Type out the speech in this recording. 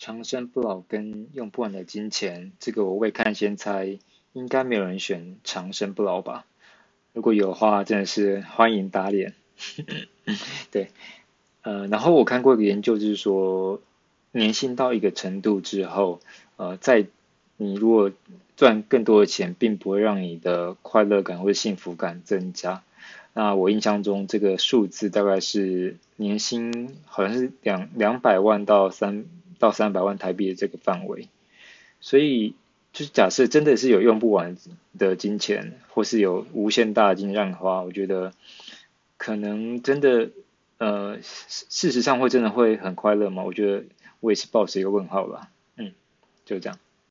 长生不老跟用不完的金钱，这个我未看先猜，应该没有人选长生不老吧？如果有的话，真的是欢迎打脸。对，呃，然后我看过一个研究，就是说年薪到一个程度之后，呃，在你如果赚更多的钱，并不会让你的快乐感或者幸福感增加。那我印象中这个数字大概是年薪好像是两两百万到三。到三百万台币的这个范围，所以就是假设真的是有用不完的金钱，或是有无限大金量的话，我觉得可能真的呃事实上会真的会很快乐吗？我觉得我也是抱持一个问号吧。嗯，就这样。